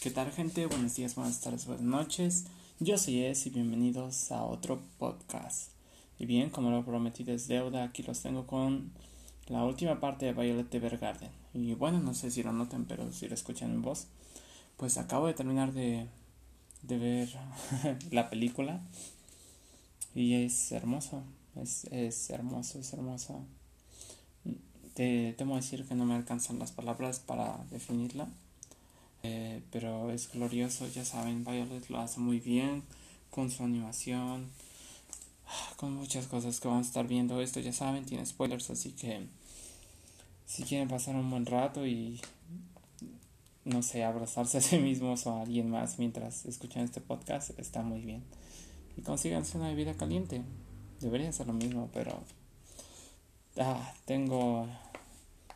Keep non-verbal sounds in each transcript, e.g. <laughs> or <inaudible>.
¿Qué tal gente? Buenos días, buenas tardes, buenas noches. Yo soy Es y bienvenidos a otro podcast. Y bien, como lo prometido es deuda, aquí los tengo con la última parte de Violet Evergarden. Y bueno, no sé si lo notan, pero si lo escuchan en voz, pues acabo de terminar de, de ver <laughs> la película. Y es hermoso, es, es hermoso, es hermoso. Te temo decir que no me alcanzan las palabras para definirla eh, pero es glorioso, ya saben, Violet lo hace muy bien con su animación, con muchas cosas que van a estar viendo. Esto ya saben, tiene spoilers, así que si quieren pasar un buen rato y no sé, abrazarse a sí mismos o a alguien más mientras escuchan este podcast, está muy bien. Y consíganse una bebida caliente. Debería ser lo mismo, pero ah, tengo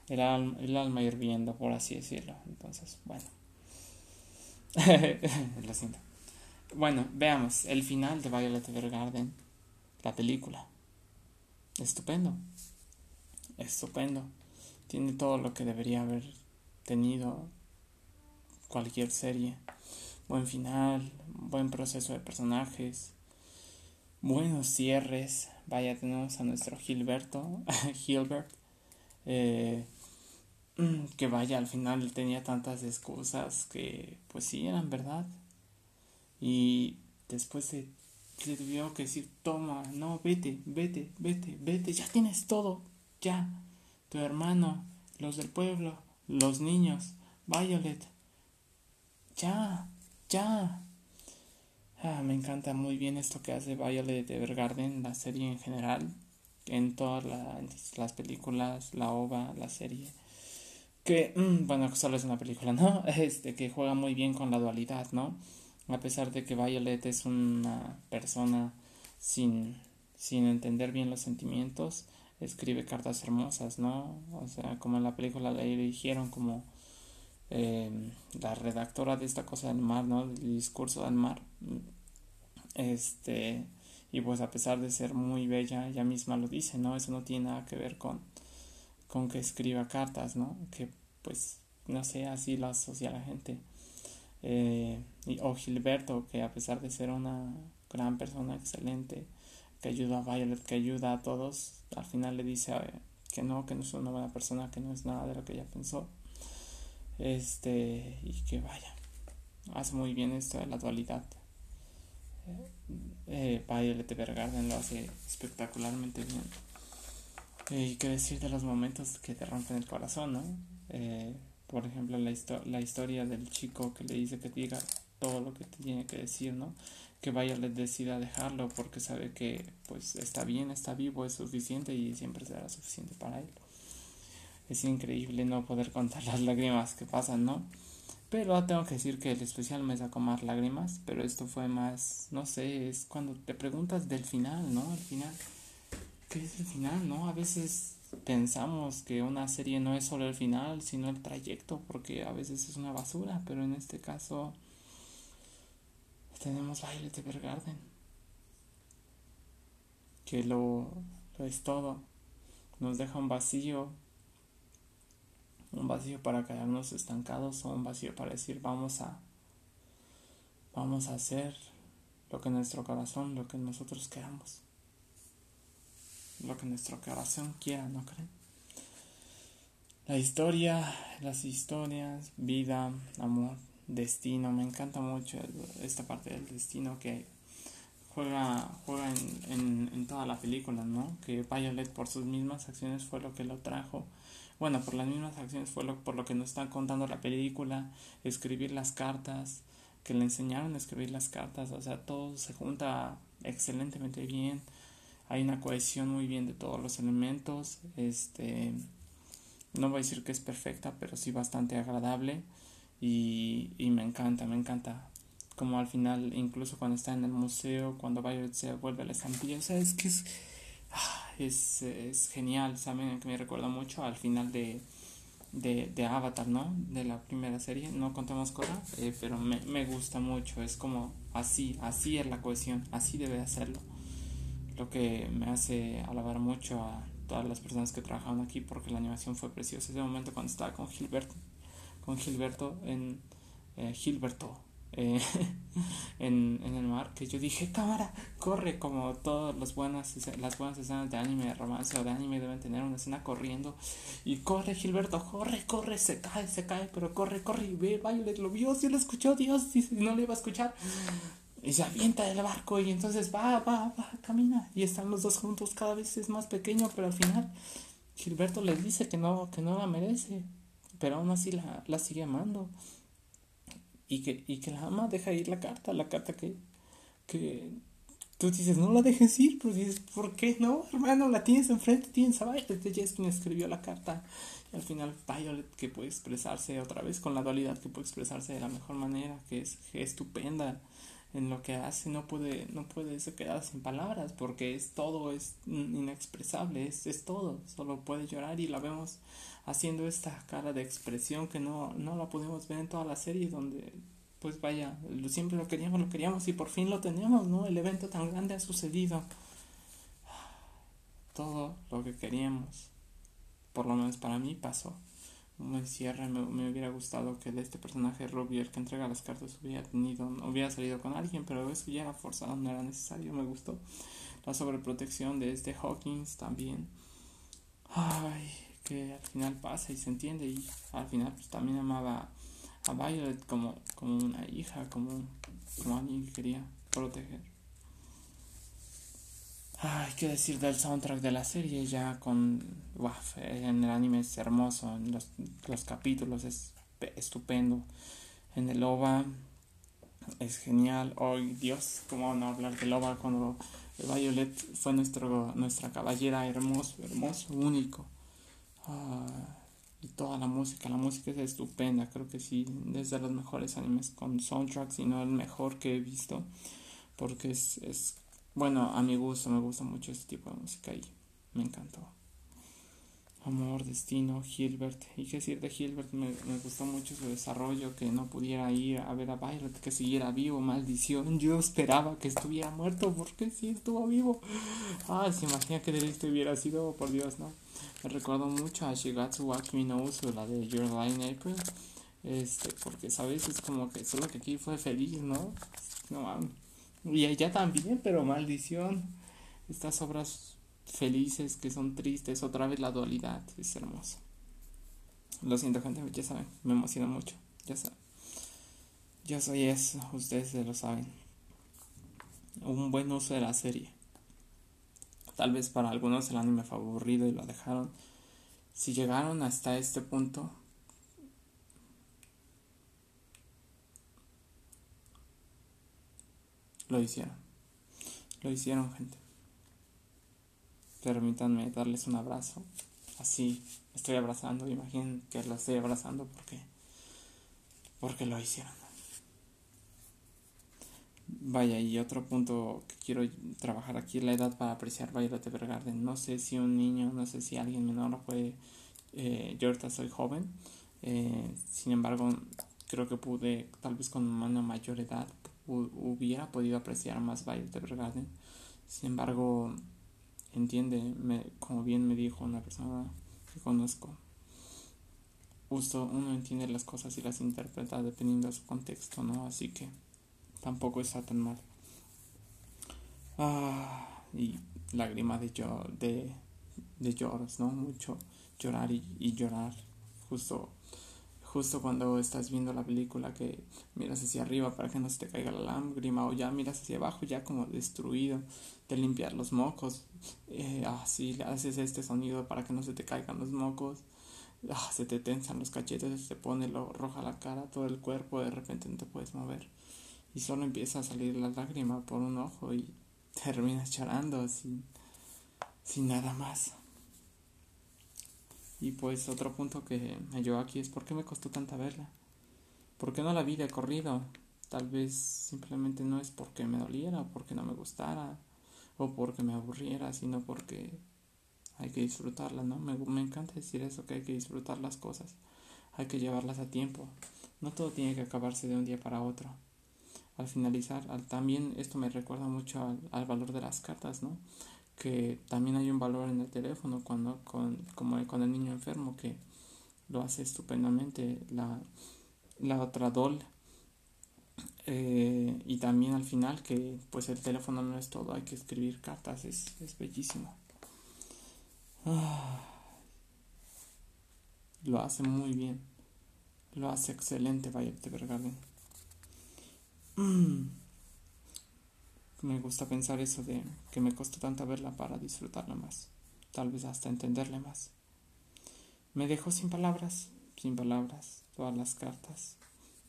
el, el alma hirviendo, por así decirlo. Entonces, bueno. <laughs> Lo siento. Bueno, veamos el final de Violet Evergarden, la película. Estupendo. Estupendo. Tiene todo lo que debería haber tenido cualquier serie. Buen final, buen proceso de personajes, buenos cierres. Vaya, tenemos a nuestro Gilberto, <laughs> Gilbert, eh, que vaya, al final tenía tantas excusas que pues sí eran verdad. Y después se, tuvieron que decir, toma, no, vete, vete, vete, vete, ya tienes todo, ya. Tu hermano, los del pueblo, los niños, Violet, ya, ya. Ah, me encanta muy bien esto que hace Violet Evergarden, la serie en general, en todas las películas, la ova, la serie que, mm, bueno, solo es una película, ¿no? <laughs> Este, que juega muy bien con la dualidad, ¿no? A pesar de que Violet es una persona sin, sin entender bien los sentimientos, escribe cartas hermosas, ¿no? O sea, como en la película le dijeron como em, la redactora de esta cosa del mar, ¿no? El discurso del mar. Este, y pues a pesar de ser muy bella, ella misma lo dice, ¿no? Eso no tiene nada que ver con con que escriba cartas, ¿no? Que pues, no sé, así lo asocia la gente. Eh, y, o Gilberto, que a pesar de ser una gran persona excelente, que ayuda a Violet, que ayuda a todos, al final le dice eh, que no, que no es una buena persona, que no es nada de lo que ella pensó. Este, y que vaya, hace muy bien esto de la dualidad. Eh, Violet Evergarden lo hace espectacularmente bien. Y qué decir de los momentos que te rompen el corazón, ¿no? Eh, por ejemplo, la, la historia del chico que le dice que diga todo lo que te tiene que decir, ¿no? Que vaya le decida dejarlo porque sabe que pues está bien, está vivo, es suficiente y siempre será suficiente para él. Es increíble no poder contar <laughs> las lágrimas que pasan, ¿no? Pero tengo que decir que el especial me sacó más lágrimas, pero esto fue más, no sé, es cuando te preguntas del final, ¿no? El final ¿qué es el final? ¿No? A veces pensamos que una serie no es solo el final, sino el trayecto, porque a veces es una basura, pero en este caso tenemos Violet Evergarden, que lo, es todo, nos deja un vacío, un vacío para quedarnos estancados o un vacío para decir vamos a, vamos a hacer lo que nuestro corazón, lo que nosotros queramos lo que nuestro corazón quiera, ¿no creen? La historia, las historias, vida, amor, destino, me encanta mucho esta parte del destino que juega, juega en, en, toda la película, ¿no? Que Violet por sus mismas acciones fue lo que lo trajo. Bueno, por las mismas acciones fue lo, por lo que nos está contando la película, escribir las cartas, que le enseñaron a escribir las cartas, o sea, todo se junta excelentemente bien hay una cohesión muy bien de todos los elementos. Este, no voy a decir que es perfecta, pero sí bastante agradable. Y, me encanta, me encanta. Como al final, incluso cuando está en el museo, cuando Violet se vuelve a la estampilla, o sea, es que es, ah, es, es genial, ¿saben? Que me recuerda mucho al final de, de, de, Avatar, ¿no? De la primera serie, no contamos cosas, eh, pero me, me gusta mucho, es como así, así es la cohesión, así debe hacerlo lo que me hace alabar mucho a todas las personas que trabajaron aquí porque la animación fue preciosa. Ese momento cuando estaba con Gilberto, con Gilberto en, eh, Gilberto eh, <laughs> en, en, el mar que yo dije cámara corre como todas las buenas las buenas escenas de anime de romance o de anime deben tener una escena corriendo y corre Gilberto corre corre se cae se cae pero corre corre y ve Violet lo vio si lo escuchó Dios dice no le iba a escuchar y se avienta del barco y entonces va va va camina y están los dos juntos cada vez es más pequeño pero al final Gilberto le dice que no que no la merece pero aún así la, la sigue amando y que, y que la ama deja ir la carta, la carta que, que tú dices, no la dejes ir, pero dices, ¿por qué no, hermano? La tienes enfrente, tienes a Violet, ella es quien escribió la carta. Y al final Violet que puede expresarse otra vez con la dualidad, que puede expresarse de la mejor manera, que es, estupenda en lo que hace, no puede, no puede se quedar sin palabras, porque es todo, es inexpresable, es, es todo, solo puede llorar y la vemos haciendo esta cara de expresión que no, no la pudimos ver en toda la serie donde pues vaya, siempre lo queríamos, lo queríamos y por fin lo tenemos, ¿no? El evento tan grande ha sucedido. Todo lo que queríamos, por lo menos para mí, pasó. Un cierre, me, me, hubiera gustado que de este personaje Robbie, el que entrega las cartas, hubiera tenido, hubiera salido con alguien, pero eso ya era forzado, no era necesario, me gustó. La sobreprotección de este Hawkins también. Ay, que al final pasa y se entiende y al final pues también amaba a Violet como, como una hija, como, como alguien que quería proteger. Ay, qué decir del soundtrack de la serie ya con... en el anime es hermoso, en los, los capítulos es estupendo. En el OVA es genial. Hoy, Dios, cómo no hablar del OVA cuando Violet fue nuestro, nuestra caballera hermoso, hermoso, único. Ah, y toda la música, la música es estupenda, creo que sí, es de los mejores animes con soundtracks y no el mejor que he visto, porque es, bueno, a mi gusto, me gusta mucho este tipo de música y me encantó. Amor, Destino, Gilbert. Y qué decir de Gilbert, me, me, gustó mucho su desarrollo, que no pudiera ir a ver a Violet, que siguiera vivo, maldición. Yo esperaba que estuviera muerto, porque sí estuvo vivo. Ah, se imagina que de esto hubiera sido, por Dios, ¿no? Me recuerdo mucho a Shigatsu wa Kimi no Uso, la de Your Line April. Este, porque, ¿sabes? Es como que solo que aquí fue feliz, ¿no? No, y ella también, pero maldición. Estas obras felices, que son tristes, otra vez la dualidad, es hermoso. Lo siento gente, ya saben, me emociona mucho, ya saben. Yo soy eso, ustedes lo saben. Un buen uso de la serie. Tal vez para algunos el anime aburrido y lo dejaron. Si llegaron hasta este punto, lo hicieron. Lo hicieron, gente. Permítanme darles un abrazo. Así estoy abrazando. Imaginen que lo estoy abrazando porque, porque lo hicieron. Vaya, y otro punto que quiero trabajar aquí es la edad para apreciar Violet Evergarden. No sé si un niño, no sé si alguien menor puede. Eh, yo ahorita soy joven. Eh, sin embargo, creo que pude, tal vez con una mayor edad, hubiera podido apreciar más Violet Evergarden. Sin embargo, entiende, me, como bien me dijo una persona que conozco, justo uno entiende las cosas y las interpreta dependiendo de su contexto, ¿no? Así que tampoco está tan mal. Ah, y lágrima de, yo, de, de lloros, ¿no? Mucho llorar y, y llorar. Justo justo cuando estás viendo la película que miras hacia arriba para que no se te caiga la lágrima o ya miras hacia abajo ya como destruido de limpiar los mocos eh, así haces este sonido para que no se te caigan los mocos ah, se te tensan los cachetes se te pone lo roja la cara todo el cuerpo de repente no te puedes mover y solo empieza a salir la lágrima por un ojo y <laughs> terminas llorando sin, sin nada más y pues otro punto que me llevó aquí es por qué me costó tanta verla. ¿Por qué no la vi de corrido? Tal vez simplemente no es porque me doliera, porque no me gustara, o porque me aburriera, sino porque hay que disfrutarla, ¿no? Me, me encanta decir eso, que hay que disfrutar las cosas, hay que llevarlas a tiempo. No todo tiene que acabarse de un día para otro. Al finalizar, al, también esto me recuerda mucho al, al valor de las cartas, ¿no? Que también hay un valor en el teléfono cuando con, como con el niño enfermo que lo hace estupendamente la, la otra doll Eh, y también al final que pues el teléfono no es todo, hay que escribir cartas, es, es bellísimo. <sighs> Lo hace muy bien, lo hace excelente Violet Evergarden. Mm. Me gusta pensar eso de que me costó tanto verla para disfrutarla más, tal vez hasta entenderla más. Me dejó sin palabras, sin palabras, todas las cartas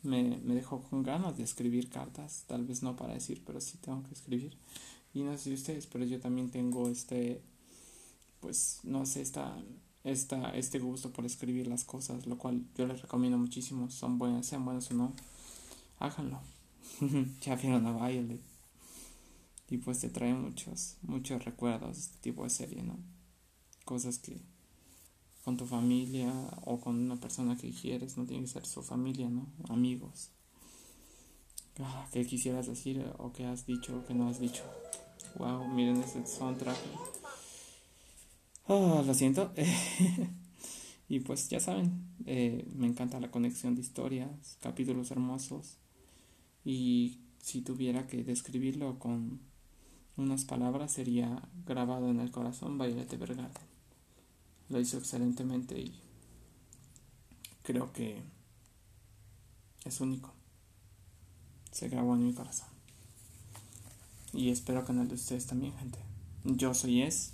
me, me dejó con ganas de escribir cartas, tal vez no para decir, pero sí tengo que escribir. Y no sé si ustedes, pero yo también tengo este, pues, no sé, esta, esta, este gusto por escribir las cosas, lo cual yo les recomiendo muchísimo, son buenas, sean buenas o no, háganlo. <laughs> ya vieron a Violet. Y pues te trae muchos, muchos recuerdos este tipo de serie, ¿no? Cosas que con tu familia o con una persona que quieres, no tiene que ser su familia, ¿no? Amigos. Ah, ¿Qué quisieras decir o qué has dicho o qué no has dicho? Wow, miren ese soundtrack. Oh, lo siento. <laughs> y pues ya saben, eh, me encanta la conexión de historias, capítulos hermosos. Y si tuviera que describirlo con unas palabras, sería grabado en el corazón Violet Evergarden lo hizo excelentemente y creo que es único. Se grabó en mi corazón. Y espero que en el de ustedes también, gente. Yo soy Es.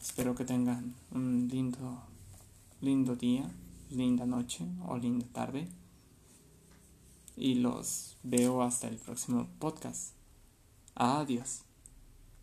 Espero que tengan un lindo, lindo día, linda noche o linda tarde. Y los veo hasta el próximo podcast. Adiós.